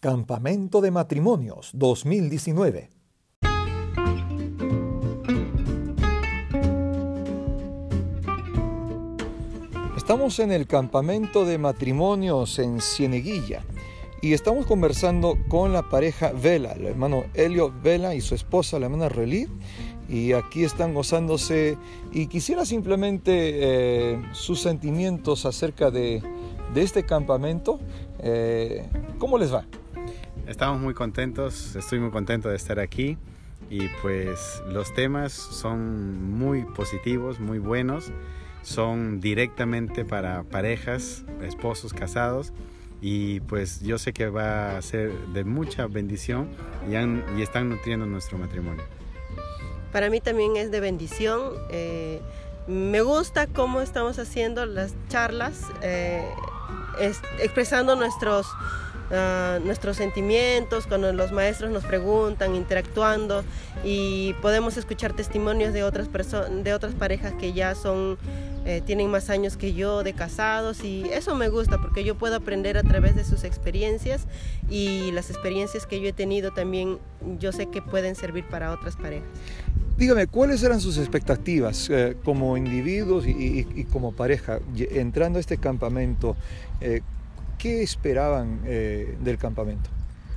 Campamento de Matrimonios 2019. Estamos en el campamento de matrimonios en Cieneguilla y estamos conversando con la pareja Vela, el hermano Helio Vela y su esposa, la hermana Relí, y aquí están gozándose y quisiera simplemente eh, sus sentimientos acerca de, de este campamento. Eh, ¿Cómo les va? Estamos muy contentos, estoy muy contento de estar aquí y pues los temas son muy positivos, muy buenos son directamente para parejas, esposos casados y pues yo sé que va a ser de mucha bendición y, están nutriendo nuestro matrimonio. Para mí también es de bendición. Eh, me gusta cómo estamos haciendo las charlas, eh, expresando nuestros Ah, nuestros sentimientos, cuando los maestros nos preguntan, interactuando y podemos escuchar testimonios de otras de otras parejas que ya son, eh, tienen más años que yo de casados y eso me gusta porque yo puedo aprender a través de sus experiencias y las experiencias que yo he tenido también yo sé que pueden servir para otras parejas. Dígame, ¿cuáles eran sus expectativas eh, como individuos y, como pareja entrando a este campamento? Eh, ¿Qué esperaban eh, del campamento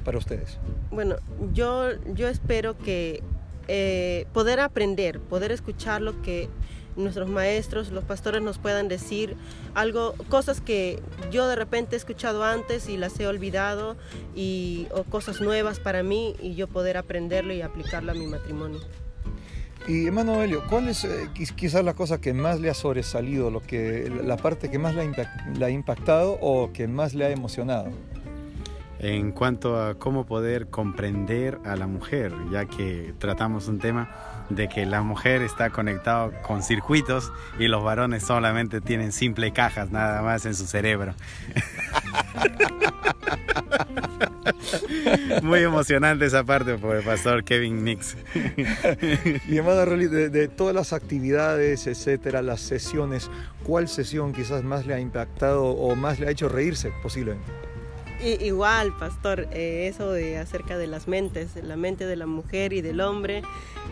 para ustedes? Bueno, yo, yo espero que eh, poder aprender, poder escuchar lo que nuestros maestros, los pastores nos puedan decir algo, cosas que yo de repente he escuchado antes y las he olvidado y o cosas nuevas para mí y yo poder aprenderlo y aplicarlo a mi matrimonio. Y hermano ¿cuál es eh, quizás la cosa que más le ha sobresalido, lo que, la parte que más le ha, impactado o que más le ha emocionado? En cuanto a cómo poder comprender a la mujer, ya que tratamos un tema de que la mujer está conectada con circuitos y los varones solamente tienen simple cajas nada más en su cerebro. Muy emocionante esa parte por el pastor Kevin Nix. y hermana Rolly, de, todas las actividades, etcétera, las sesiones, ¿cuál sesión quizás más le ha impactado o más le ha hecho reírse posiblemente? Igual, pastor, eh, eso de acerca de las mentes, la mente de la mujer y del hombre.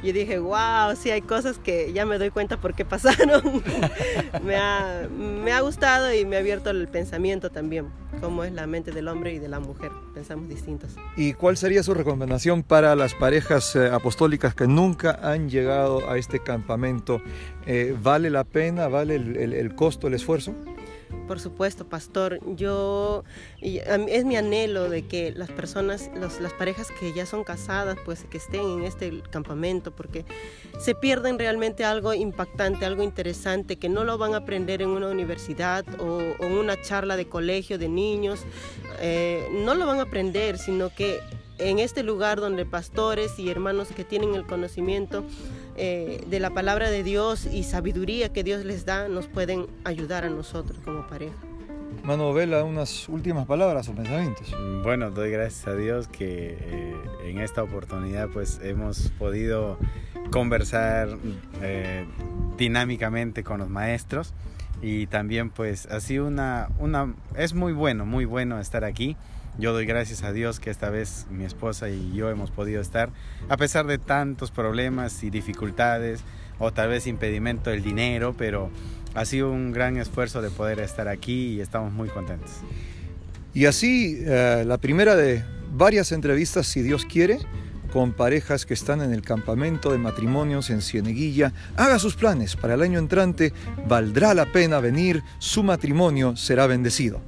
Yo dije, wow, sí hay cosas que ya me doy cuenta por qué pasaron. me, ha, me ha gustado y me ha abierto el pensamiento también, cómo es la mente del hombre y de la mujer. Pensamos distintos. ¿Y cuál sería su recomendación para las parejas eh, apostólicas que nunca han llegado a este campamento? Eh, ¿Vale la pena? ¿Vale el costo, el esfuerzo? Por supuesto, pastor. Yo es mi anhelo de que las personas, las parejas que ya son casadas, pues que estén en este campamento, porque se pierden realmente algo impactante, algo interesante, que no lo van a aprender en una universidad o, en una charla de colegio de niños. Eh, no lo van a aprender, sino que en este lugar donde pastores y hermanos que tienen el conocimiento eh, de la palabra de Dios y sabiduría que Dios les da nos pueden ayudar a nosotros como pareja. Mano Vela, unas últimas palabras o pensamientos. Bueno, doy gracias a Dios que eh, en esta oportunidad pues hemos podido conversar eh, dinámicamente con los maestros y también pues así una, una, es muy bueno, muy bueno estar aquí. Yo doy gracias a Dios que esta vez mi esposa y yo hemos podido estar, a pesar de tantos problemas y dificultades, o tal vez impedimento del dinero, pero ha sido un gran esfuerzo de poder estar aquí y estamos muy contentos. Y así, eh, la primera de varias entrevistas, si Dios quiere, con parejas que están en el campamento de matrimonios en Cieneguilla. Haga sus planes para el año entrante, valdrá la pena venir, su matrimonio será bendecido.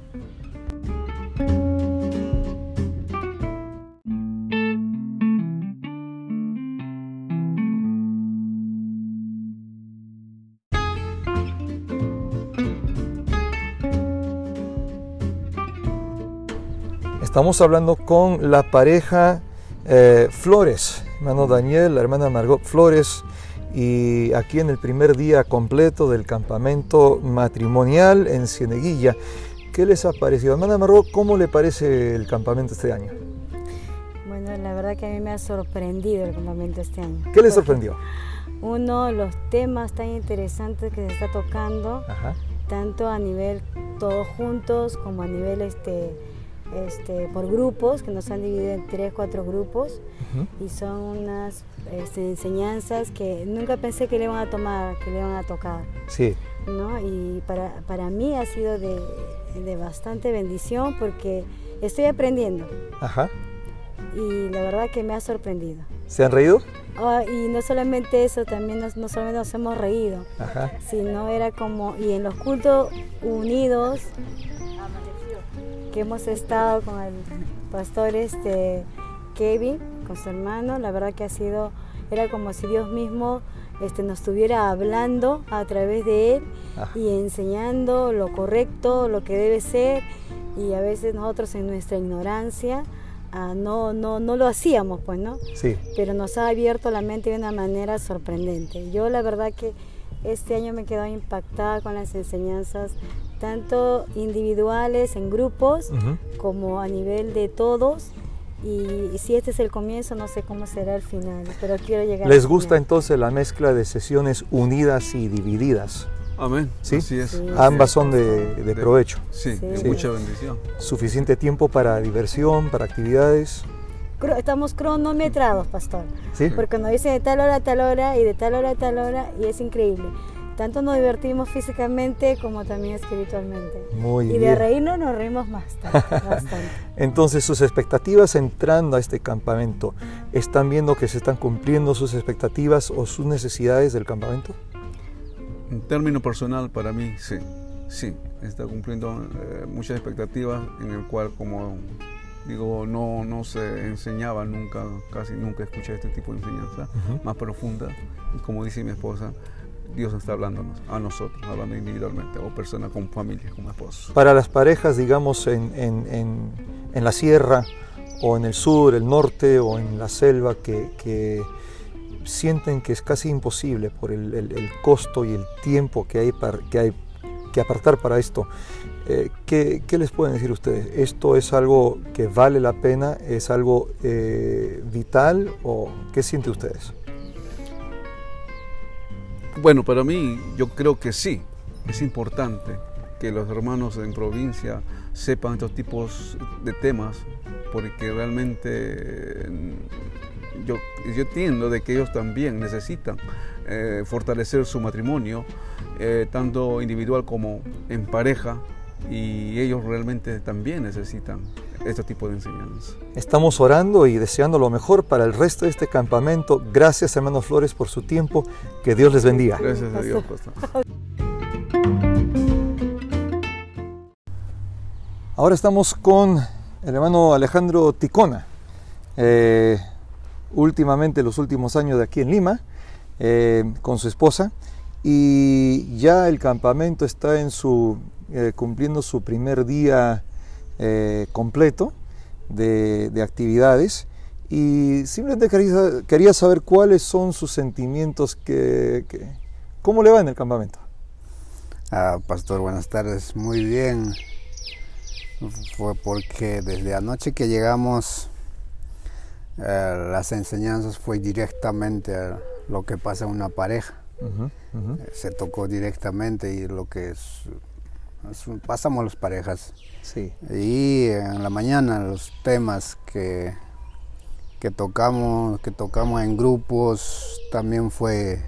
Estamos hablando con la pareja eh, Flores, hermano Daniel, la hermana Margot Flores, y aquí en el primer día completo del campamento matrimonial en Cieneguilla. ¿Qué les ha parecido? Hermana Margot, ¿cómo le parece el campamento este año? Bueno, la verdad que a mí me ha sorprendido el campamento este año. ¿Qué le sorprendió? Uno, los temas tan interesantes que se está tocando, tanto a nivel todos juntos como a nivel este, este, por grupos, que nos han dividido en tres, cuatro grupos, y son unas este, enseñanzas que nunca pensé que le iban a tomar, que le iban a tocar. Sí. ¿no? Y para, para mí ha sido de, de bastante bendición porque estoy aprendiendo. Ajá. Y la verdad que me ha sorprendido. ¿Se han reído? Ah, y no solamente eso, también nos, no solamente nos hemos reído, Ajá. sino era como, y en los cultos unidos, que hemos estado con el pastor este, Kevin, con su hermano, la verdad que ha sido, era como si Dios mismo este, nos estuviera hablando a través de él Ah. y enseñando lo correcto, lo que debe ser, y a veces nosotros en nuestra ignorancia ah, no, no, no lo hacíamos, pues, ¿no? Sí. pero nos ha abierto la mente de una manera sorprendente. Yo la verdad que este año me he quedado impactada con las enseñanzas, tanto individuales, en grupos, como a nivel de todos. Y, y si este es el comienzo, no sé cómo será el final, pero quiero llegar ¿Les gusta final. entonces la mezcla de sesiones unidas y divididas? Amén. Sí. Así es. Sí. Ambas son de, de provecho. Sí, de Sí. mucha bendición. Suficiente tiempo para diversión, para actividades. Cro- Estamos cronometrados, pastor, ¿Sí? porque nos dicen de tal hora a tal hora y de tal hora a tal hora, y es increíble. Tanto nos divertimos físicamente como también espiritualmente. Muy y de bien. reírnos nos reímos más, bastante. Entonces, sus expectativas entrando a este campamento, ¿están viendo que se están cumpliendo sus expectativas o sus necesidades del campamento? En término personal, para mí, sí. Sí, está cumpliendo eh, muchas expectativas en el cual, como digo, no, no se enseñaba nunca, casi nunca escuché este tipo de enseñanza Ujú. más profunda. Y como dice mi esposa, Dios está hablándonos, a nosotros, hablando individualmente, o personas con familia, como esposos. Para las parejas, digamos, en, en- en- la sierra o en el sur, el norte o en la selva, que, que sienten que es casi imposible por el, el- costo y el tiempo que hay, par- que, hay que apartar para esto, eh, ¿qué, qué les pueden decir ustedes? ¿Esto es algo que vale la pena? ¿Es algo eh, vital? ¿O qué sienten ustedes? Bueno, para mí yo creo que sí, es importante que los hermanos en provincia sepan estos tipos de temas, porque realmente mm, yo, yo entiendo de que ellos también necesitan eh, fortalecer su matrimonio, eh, tanto individual como en pareja, y ellos realmente también necesitan este tipo de enseñanza. Estamos orando y deseando lo mejor para el resto de este campamento. Gracias, hermano Flores, por su tiempo. Que Dios les bendiga. Gracias a Dios, pastor. Ahora estamos con el hermano Alejandro Ticona. Eh, últimamente, los últimos años de aquí en Lima, eh, con su esposa. Y ya el campamento está en su, eh, cumpliendo su primer día eh, completo de, de actividades. Y simplemente quería, quería saber cuáles son sus sentimientos, que, que- cómo le va en el campamento. Ah, pastor, buenas tardes. Muy bien. Fue porque desde anoche que llegamos, eh, las enseñanzas fue directamente a lo que pasa en una pareja. Eh, Se tocó directamente y lo que es, pasamos las parejas. Sí. Y en la mañana los temas que, que tocamos, que tocamos en grupos también fue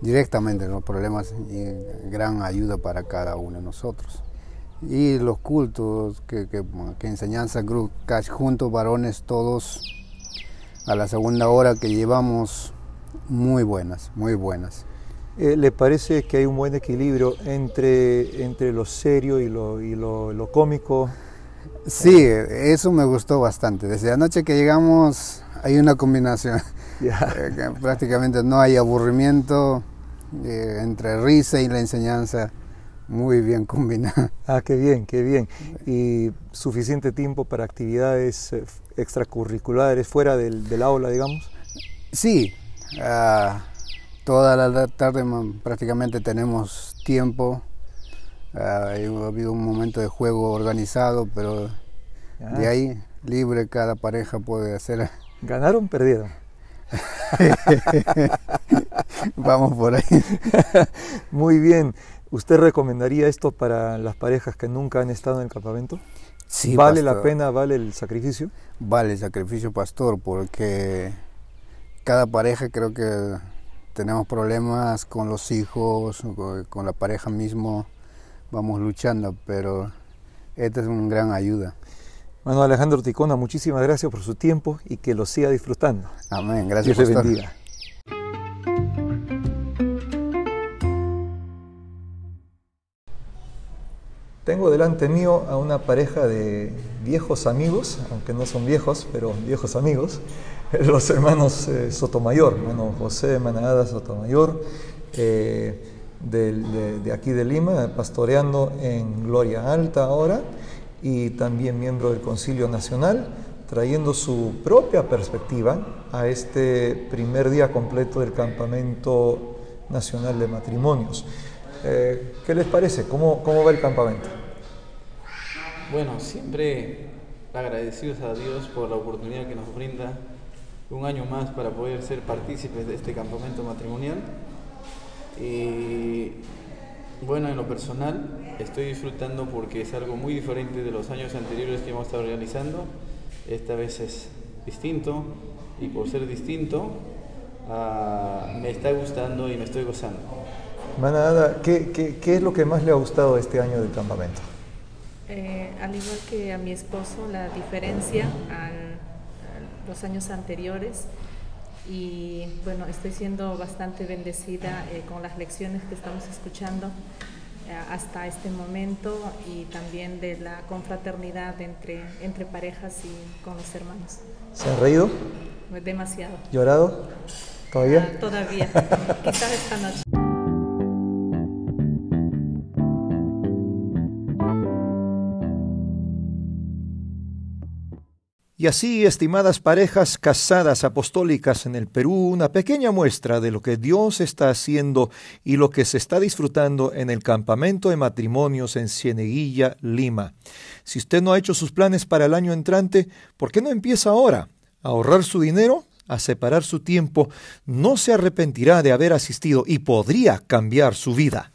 directamente los problemas y gran ayuda para cada uno de nosotros. Y los cultos, que, que, que enseñanza juntos, varones todos, a la segunda hora que llevamos, muy buenas, muy buenas. Eh, ¿Le parece que hay un buen equilibrio entre, entre lo serio y lo, y lo, lo cómico? Sí, eso me gustó bastante. Desde anoche que llegamos hay una combinación. Que prácticamente no hay aburrimiento eh, entre risa y la enseñanza muy bien combinada. Ah, qué bien, qué bien. Y suficiente tiempo para actividades eh, extracurriculares fuera del, del aula, digamos. Sí, ah, toda la tarde prácticamente tenemos tiempo. Ah, ha habido un momento de juego organizado, pero Ah, de ahí libre cada pareja puede hacer. ¿Ganaron? ¿Perdieron? Vamos por ahí. Muy bien. ¿Usted recomendaría esto para las parejas que nunca han estado en el campamento? Sí, ¿Vale la pena, vale el sacrificio? Vale el sacrificio, pastor, porque cada pareja creo que tenemos problemas con los hijos, con, la pareja mismo, vamos luchando, pero esta es una gran ayuda. Bueno, Alejandro Ticona, muchísimas gracias por su tiempo y que lo siga disfrutando. Amén, gracias, Dios le bendiga. Tengo delante mío a una pareja de viejos amigos, aunque no son viejos, pero viejos amigos, los hermanos eh, Sotomayor, hermano José Manada Sotomayor, eh, de aquí de Lima, pastoreando en Gloria Alta ahora, y también miembro del Concilio Nacional, trayendo su propia perspectiva a este primer día completo del Campamento Nacional de Matrimonios. Eh, ¿Qué les parece? ¿Cómo, ¿Cómo va el campamento? Bueno, siempre agradecidos a Dios por la oportunidad que nos brinda un año más para poder ser partícipes de este campamento matrimonial. Y bueno, en lo personal estoy disfrutando porque es algo muy diferente de los años anteriores que hemos estado realizando. Esta vez es distinto y por ser distinto ah, me está gustando y me estoy gozando. Manada, ¿qué, es lo que más le ha gustado este año del campamento? Eh, al igual que a mi esposo, la diferencia al- a los años anteriores y bueno, estoy siendo bastante bendecida eh, con las lecciones que estamos escuchando eh, hasta este momento y también de la confraternidad entre, entre parejas y con los hermanos. ¿Se han reído? Demasiado. ¿Llorado? ¿Todavía? Ah, todavía. Quizás esta noche. Y así, estimadas parejas casadas apostólicas en el Perú, una pequeña muestra de lo que Dios está haciendo y lo que se está disfrutando en el campamento de matrimonios en Cieneguilla, Lima. Si usted no ha hecho sus planes para el año entrante, ¿por qué no empieza ahora? A ahorrar su dinero, a separar su tiempo, no se arrepentirá de haber asistido y podría cambiar su vida.